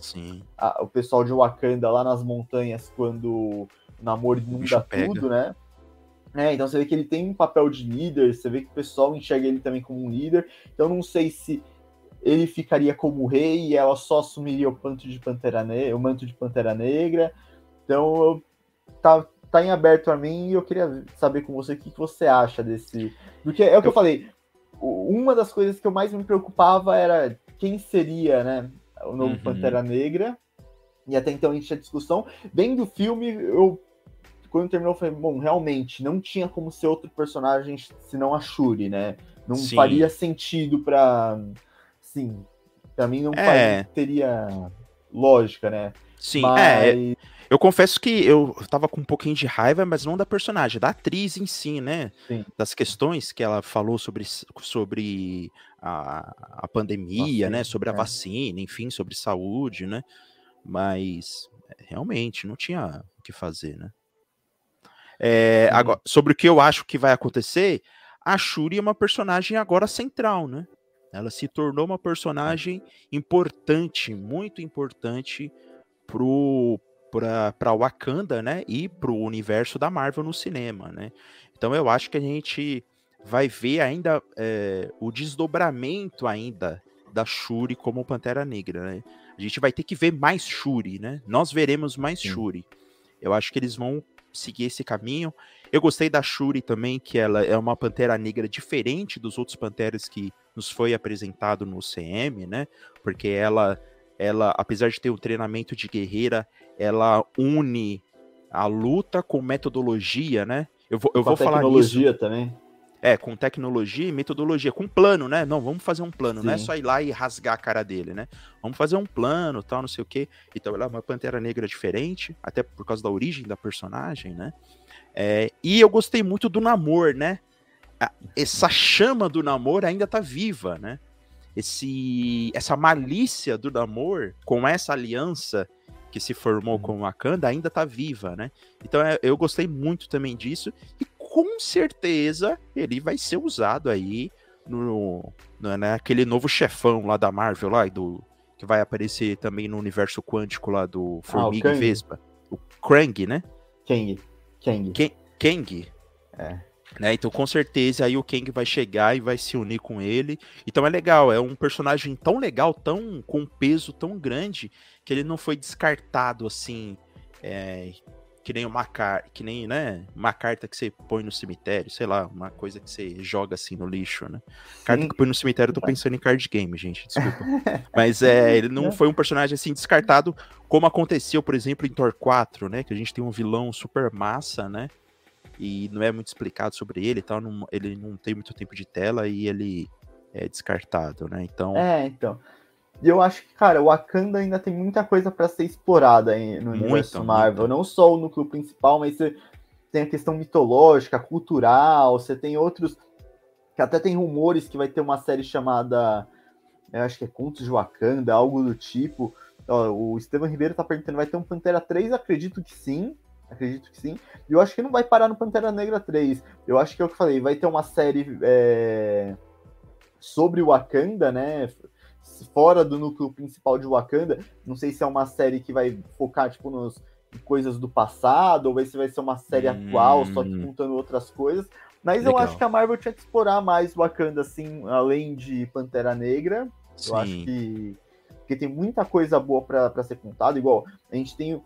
Speaker 1: a, o pessoal de Wakanda lá nas montanhas quando namoro inunda tudo, né? É, então você vê que ele tem um papel de líder, você vê que o pessoal enxerga ele também como um líder. Então não sei se ele ficaria como rei e ela só assumiria o manto de Pantera Negra, o manto de Pantera Negra. Então tá, tá em aberto a mim e eu queria saber com você o que, que você acha desse. Porque é o que eu, eu falei. Uma das coisas que eu mais me preocupava era quem seria, né, o novo uhum. Pantera Negra. E até então a gente tinha discussão. Vendo o filme, eu quando terminou, eu falei, bom, realmente, não tinha como ser outro personagem senão a Shuri, né? Não Sim. faria sentido pra. Sim, pra mim não é. faria, teria lógica, né?
Speaker 2: Sim, Mas... é. Eu confesso que eu tava com um pouquinho de raiva, mas não da personagem, da atriz em si, né? Sim. Das questões que ela falou sobre, sobre a, a pandemia, vacina, né? Sobre a é. vacina, enfim, sobre saúde, né? Mas realmente não tinha o que fazer, né? É, agora, sobre o que eu acho que vai acontecer, a Shuri é uma personagem agora central, né? Ela se tornou uma personagem importante, muito importante pro para Wakanda, né? E pro universo da Marvel no cinema, né? Então eu acho que a gente vai ver ainda é, o desdobramento ainda da Shuri como Pantera Negra, né? A gente vai ter que ver mais Shuri, né? Nós veremos mais Sim. Shuri. Eu acho que eles vão seguir esse caminho. Eu gostei da Shuri também, que ela é uma pantera negra diferente dos outros panteras que nos foi apresentado no CM, né? Porque ela, ela, apesar de ter um treinamento de guerreira, ela une a luta com metodologia, né? Eu vou, eu vou falar
Speaker 1: tecnologia também.
Speaker 2: É, com tecnologia e metodologia, com plano, né? Não, vamos fazer um plano, Sim. não é só ir lá e rasgar a cara dele, né? Vamos fazer um plano, tal, não sei o quê. Então, ela é uma Pantera Negra diferente, até por causa da origem da personagem, né? É, e eu gostei muito do namoro, né? Essa chama do namoro ainda tá viva, né? Esse, essa malícia do namoro com essa aliança que se formou uhum. com o Wakanda ainda tá viva, né? Então é, eu gostei muito também disso. E com certeza ele vai ser usado aí no, no naquele né, novo chefão lá da Marvel lá do que vai aparecer também no universo quântico lá do ah, Formiga ah, e Vespa. O Krang, né?
Speaker 1: Kang. Kang.
Speaker 2: Kang. É. Né, então, com certeza, aí o Kang vai chegar e vai se unir com ele. Então é legal, é um personagem tão legal, tão com um peso tão grande, que ele não foi descartado assim. É, que nem uma carta, que nem, né, uma carta que você põe no cemitério, sei lá, uma coisa que você joga assim no lixo, né? Carta Sim. que põe no cemitério, eu tô pensando em card game, gente, desculpa. (laughs) Mas é, ele não foi um personagem assim descartado como aconteceu, por exemplo, em Thor 4, né, que a gente tem um vilão super massa, né? E não é muito explicado sobre ele, tal, não, ele não tem muito tempo de tela e ele é descartado, né? Então,
Speaker 1: É, então. E eu acho que, cara, o Wakanda ainda tem muita coisa para ser explorada no universo Marvel. Não só o núcleo principal, mas você tem a questão mitológica, cultural, você tem outros. Que até tem rumores que vai ter uma série chamada. Eu acho que é Contos de Wakanda, algo do tipo. Ó, o Estevam Ribeiro tá perguntando: vai ter um Pantera 3? Acredito que sim. Acredito que sim. E eu acho que não vai parar no Pantera Negra 3. Eu acho que é o que eu falei, vai ter uma série é, sobre o Wakanda, né? Fora do núcleo principal de Wakanda. Não sei se é uma série que vai focar, tipo, nos coisas do passado, ou se vai ser uma série hum. atual, só que contando outras coisas. Mas Legal. eu acho que a Marvel tinha que explorar mais Wakanda, assim, além de Pantera Negra. Sim. Eu acho que, que tem muita coisa boa para ser contada. Igual, a gente tem.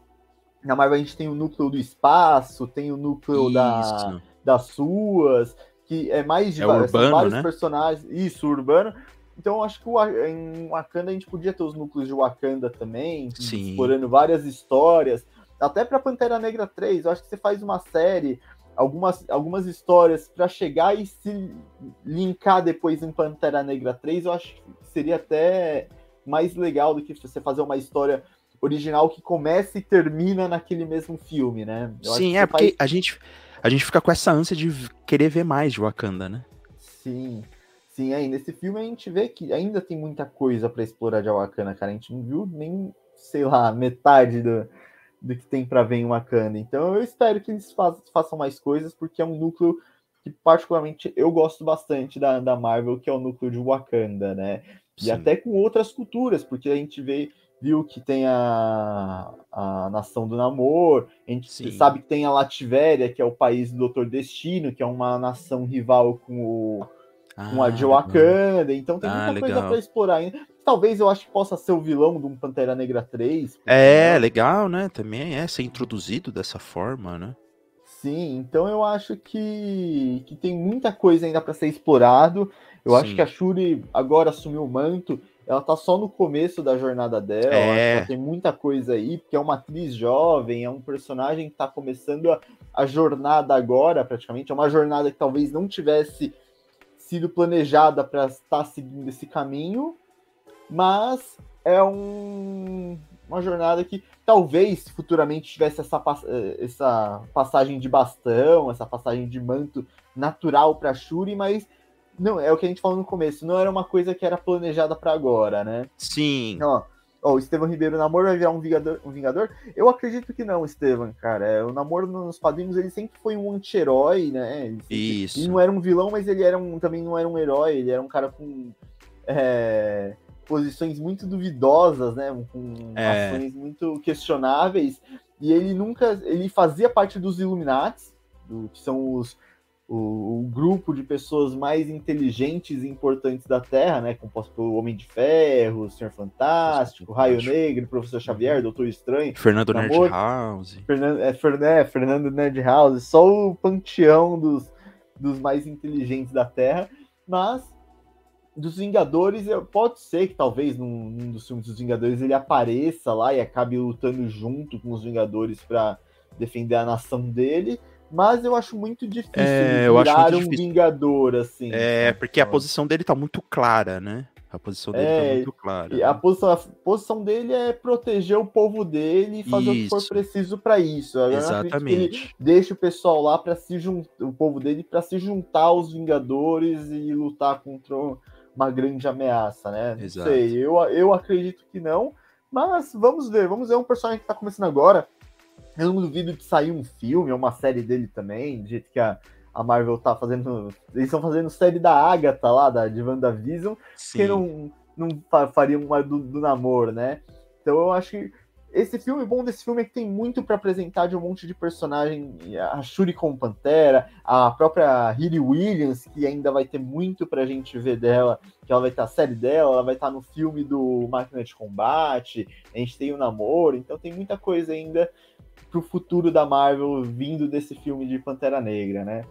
Speaker 1: Na Marvel a gente tem o núcleo do espaço, tem o núcleo da, das suas, que é mais de
Speaker 2: é urbano, vários né?
Speaker 1: personagens. Isso, urbano. Então eu acho que o, em Wakanda a gente podia ter os núcleos de Wakanda também, Sim. explorando várias histórias. Até para Pantera Negra 3, eu acho que você faz uma série, algumas, algumas histórias para chegar e se linkar depois em Pantera Negra 3, eu acho que seria até mais legal do que você fazer uma história original que começa e termina naquele mesmo filme, né?
Speaker 2: Eu Sim, é porque faz... a gente a gente fica com essa ânsia de querer ver mais de Wakanda, né?
Speaker 1: Sim. Sim, aí nesse filme a gente vê que ainda tem muita coisa para explorar de Wakanda, cara. A gente não viu nem, sei lá, metade do, do que tem para ver em Wakanda. Então eu espero que eles façam mais coisas, porque é um núcleo que particularmente eu gosto bastante da, da Marvel, que é o núcleo de Wakanda, né? E Sim. até com outras culturas, porque a gente vê, viu que tem a, a nação do Namor, a gente Sim. sabe que tem a Lativéria, que é o país do Doutor Destino, que é uma nação rival com o ah, com a de Wakanda, então tem ah, muita coisa para explorar ainda. Talvez eu acho que possa ser o vilão de um Pantera Negra 3.
Speaker 2: É, legal, né? Também é ser introduzido dessa forma, né?
Speaker 1: Sim, então eu acho que, que tem muita coisa ainda para ser explorado. Eu Sim. acho que a Shuri agora assumiu o manto, ela tá só no começo da jornada dela, é. tem muita coisa aí, porque é uma atriz jovem, é um personagem que tá começando a, a jornada agora, praticamente, é uma jornada que talvez não tivesse sido planejada para estar seguindo esse caminho, mas é um, uma jornada que talvez futuramente tivesse essa, eh, essa passagem de bastão, essa passagem de manto natural para Shuri, mas não é o que a gente falou no começo, não era uma coisa que era planejada para agora, né?
Speaker 2: Sim.
Speaker 1: Ó, Ó, o Estevam Ribeiro, o namoro vai virar um vingador, um vingador? Eu acredito que não, Estevam, cara. É, o namoro nos quadrinhos ele sempre foi um anti-herói, né? Ele,
Speaker 2: Isso.
Speaker 1: Ele não era um vilão, mas ele era um, também não era um herói. Ele era um cara com é, posições muito duvidosas, né? Com é. ações muito questionáveis. E ele nunca. Ele fazia parte dos Illuminati, do, que são os o, o, grupo de pessoas mais inteligentes e importantes da Terra, né? Composto pelo Homem de Ferro, Senhor Fantástico, Raio Negro, Professor Xavier, Doutor Estranho.
Speaker 2: Fernando Nerd House.
Speaker 1: Fernando, é, é, Fernando Nerd House, só o panteão dos, dos mais inteligentes da Terra. Mas dos Vingadores, pode ser que talvez num, num dos filmes dos Vingadores ele apareça lá e acabe lutando junto com os Vingadores para defender a nação dele mas eu acho muito difícil é, eu virar acho um difícil. vingador, assim.
Speaker 2: É, porque a posição dele tá muito clara, né? A posição dele tá é, tá muito clara.
Speaker 1: Né? A, posição, a posição dele é proteger o povo dele e fazer isso. o que for preciso para isso. Eu
Speaker 2: Exatamente.
Speaker 1: deixa o pessoal lá para se juntar, o povo dele para se juntar aos Vingadores e lutar contra uma grande ameaça, né? Não Exato. sei, eu, eu acredito que não, mas vamos ver. Vamos ver um personagem que tá começando agora. Eu não duvido de sair um filme ou uma série dele também, do jeito que a, a Marvel tá fazendo. Eles estão fazendo série da Agatha lá, da, de WandaVision, Sim. que não, não fariam uma do, do namoro, né? Então eu acho que esse filme, bom desse filme é que tem muito para apresentar de um monte de personagem, a Shuri como Pantera, a própria Hilly Williams, que ainda vai ter muito pra gente ver dela, que ela vai ter a série dela, ela vai estar no filme do Máquina de Combate, a gente tem o namoro, então tem muita coisa ainda pro futuro da Marvel vindo desse filme de Pantera Negra, né?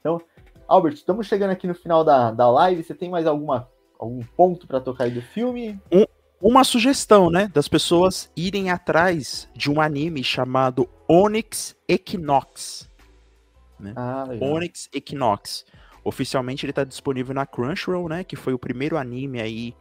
Speaker 1: Então, Albert, estamos chegando aqui no final da, da live. Você tem mais alguma, algum ponto para tocar aí do filme?
Speaker 2: Um, uma sugestão, né? Das pessoas irem atrás de um anime chamado Onyx Equinox. Né? Ah, Onyx Equinox. Oficialmente ele está disponível na Crunchyroll, né? Que foi o primeiro anime aí.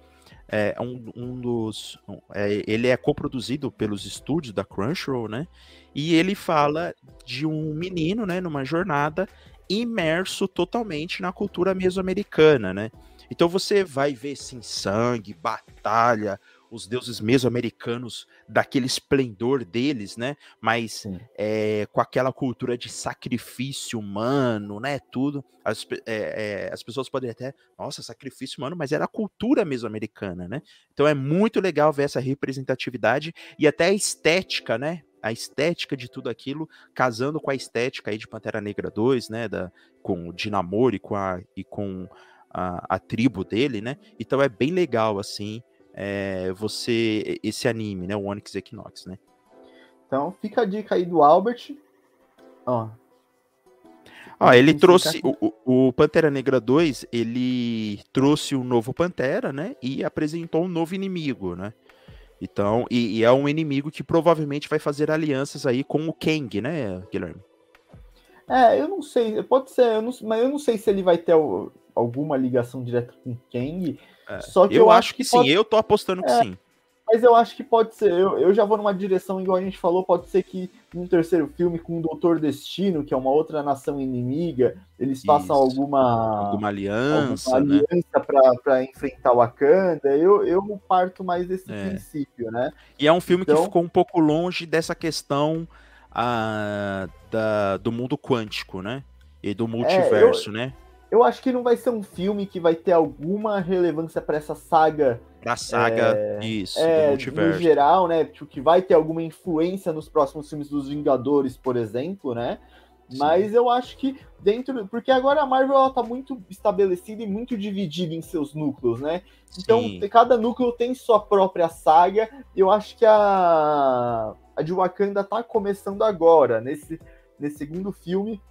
Speaker 2: É, um, um dos. É, ele é coproduzido pelos estúdios da Crunchyroll, né? E ele fala de um menino, né? Numa jornada imerso totalmente na cultura mesoamericana, né? Então você vai ver sim sangue, batalha, os deuses mesoamericanos daquele esplendor deles, né? Mas é, com aquela cultura de sacrifício humano, né? Tudo. As, é, é, as pessoas podem até, nossa, sacrifício humano, mas era a cultura mesoamericana, né? Então é muito legal ver essa representatividade e até a estética, né? a estética de tudo aquilo, casando com a estética aí de Pantera Negra 2, né, da, com o Dinamor e com, a, e com a, a tribo dele, né, então é bem legal, assim, é, você, esse anime, né, o Onyx Equinox, né.
Speaker 1: Então fica a dica aí do Albert, ó.
Speaker 2: Ah, ele trouxe o, o Pantera Negra 2, ele trouxe o um novo Pantera, né? E apresentou um novo inimigo, né? Então, e, e, é um inimigo que provavelmente vai fazer alianças aí com o Kang, né, Guilherme?
Speaker 1: É, eu não sei, pode ser, eu não, mas eu não sei se ele vai ter alguma ligação direta com Kang.
Speaker 2: É, só que eu, eu acho que, que sim, eu tô apostando que é, sim.
Speaker 1: Mas eu acho que pode ser. Eu, eu já vou numa direção, igual a gente falou, pode ser que num terceiro filme com o Doutor Destino, que é uma outra nação inimiga, eles façam Isso. alguma,
Speaker 2: alguma aliança,
Speaker 1: alguma
Speaker 2: né?
Speaker 1: aliança para enfrentar o Wakanda. Eu, eu parto mais desse é. princípio, né?
Speaker 2: E é um filme então... que ficou um pouco longe dessa questão ah, da, do mundo quântico, né? E do multiverso,
Speaker 1: é, eu,
Speaker 2: né?
Speaker 1: Eu acho que não vai ser um filme que vai ter alguma relevância para essa saga
Speaker 2: da saga é, isso,
Speaker 1: é, do multiverso. No geral, né? Tipo, que vai ter alguma influência nos próximos filmes dos Vingadores, por exemplo, né? Sim. Mas eu acho que dentro. Porque agora a Marvel ela tá muito estabelecida e muito dividida em seus núcleos, né? Então, Sim. cada núcleo tem sua própria saga. Eu acho que a, a de Wakanda tá começando agora, nesse, nesse segundo filme,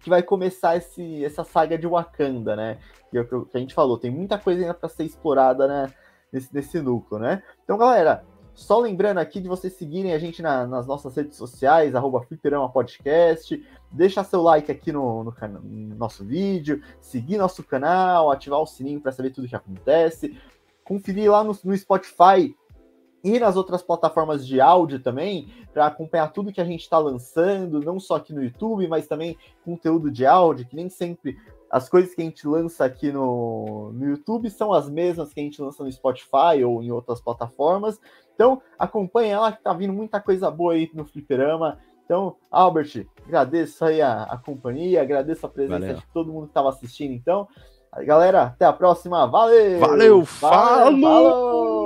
Speaker 1: que vai começar esse, essa saga de Wakanda, né? Que, é que a gente falou, tem muita coisa ainda para ser explorada, né? nesse, nesse núcleo, né? Então, galera, só lembrando aqui de vocês seguirem a gente na, nas nossas redes sociais, arroba Fliperama Podcast, deixar seu like aqui no, no, no, nosso vídeo, seguir nosso canal, ativar o sininho para saber tudo que acontece, conferir lá no, no Spotify e nas outras plataformas de áudio também, para acompanhar tudo que a gente está lançando, não só aqui no YouTube, mas também conteúdo de áudio, que nem sempre as coisas que a gente lança aqui no, no YouTube são as mesmas que a gente lança no Spotify ou em outras plataformas. Então, acompanhe ela que tá vindo muita coisa boa aí no Fliperama. Então, Albert, agradeço aí a, a companhia, agradeço a presença Valeu. de todo mundo que estava assistindo. Então, galera, até a próxima. Valeu!
Speaker 2: Valeu, falou! falou!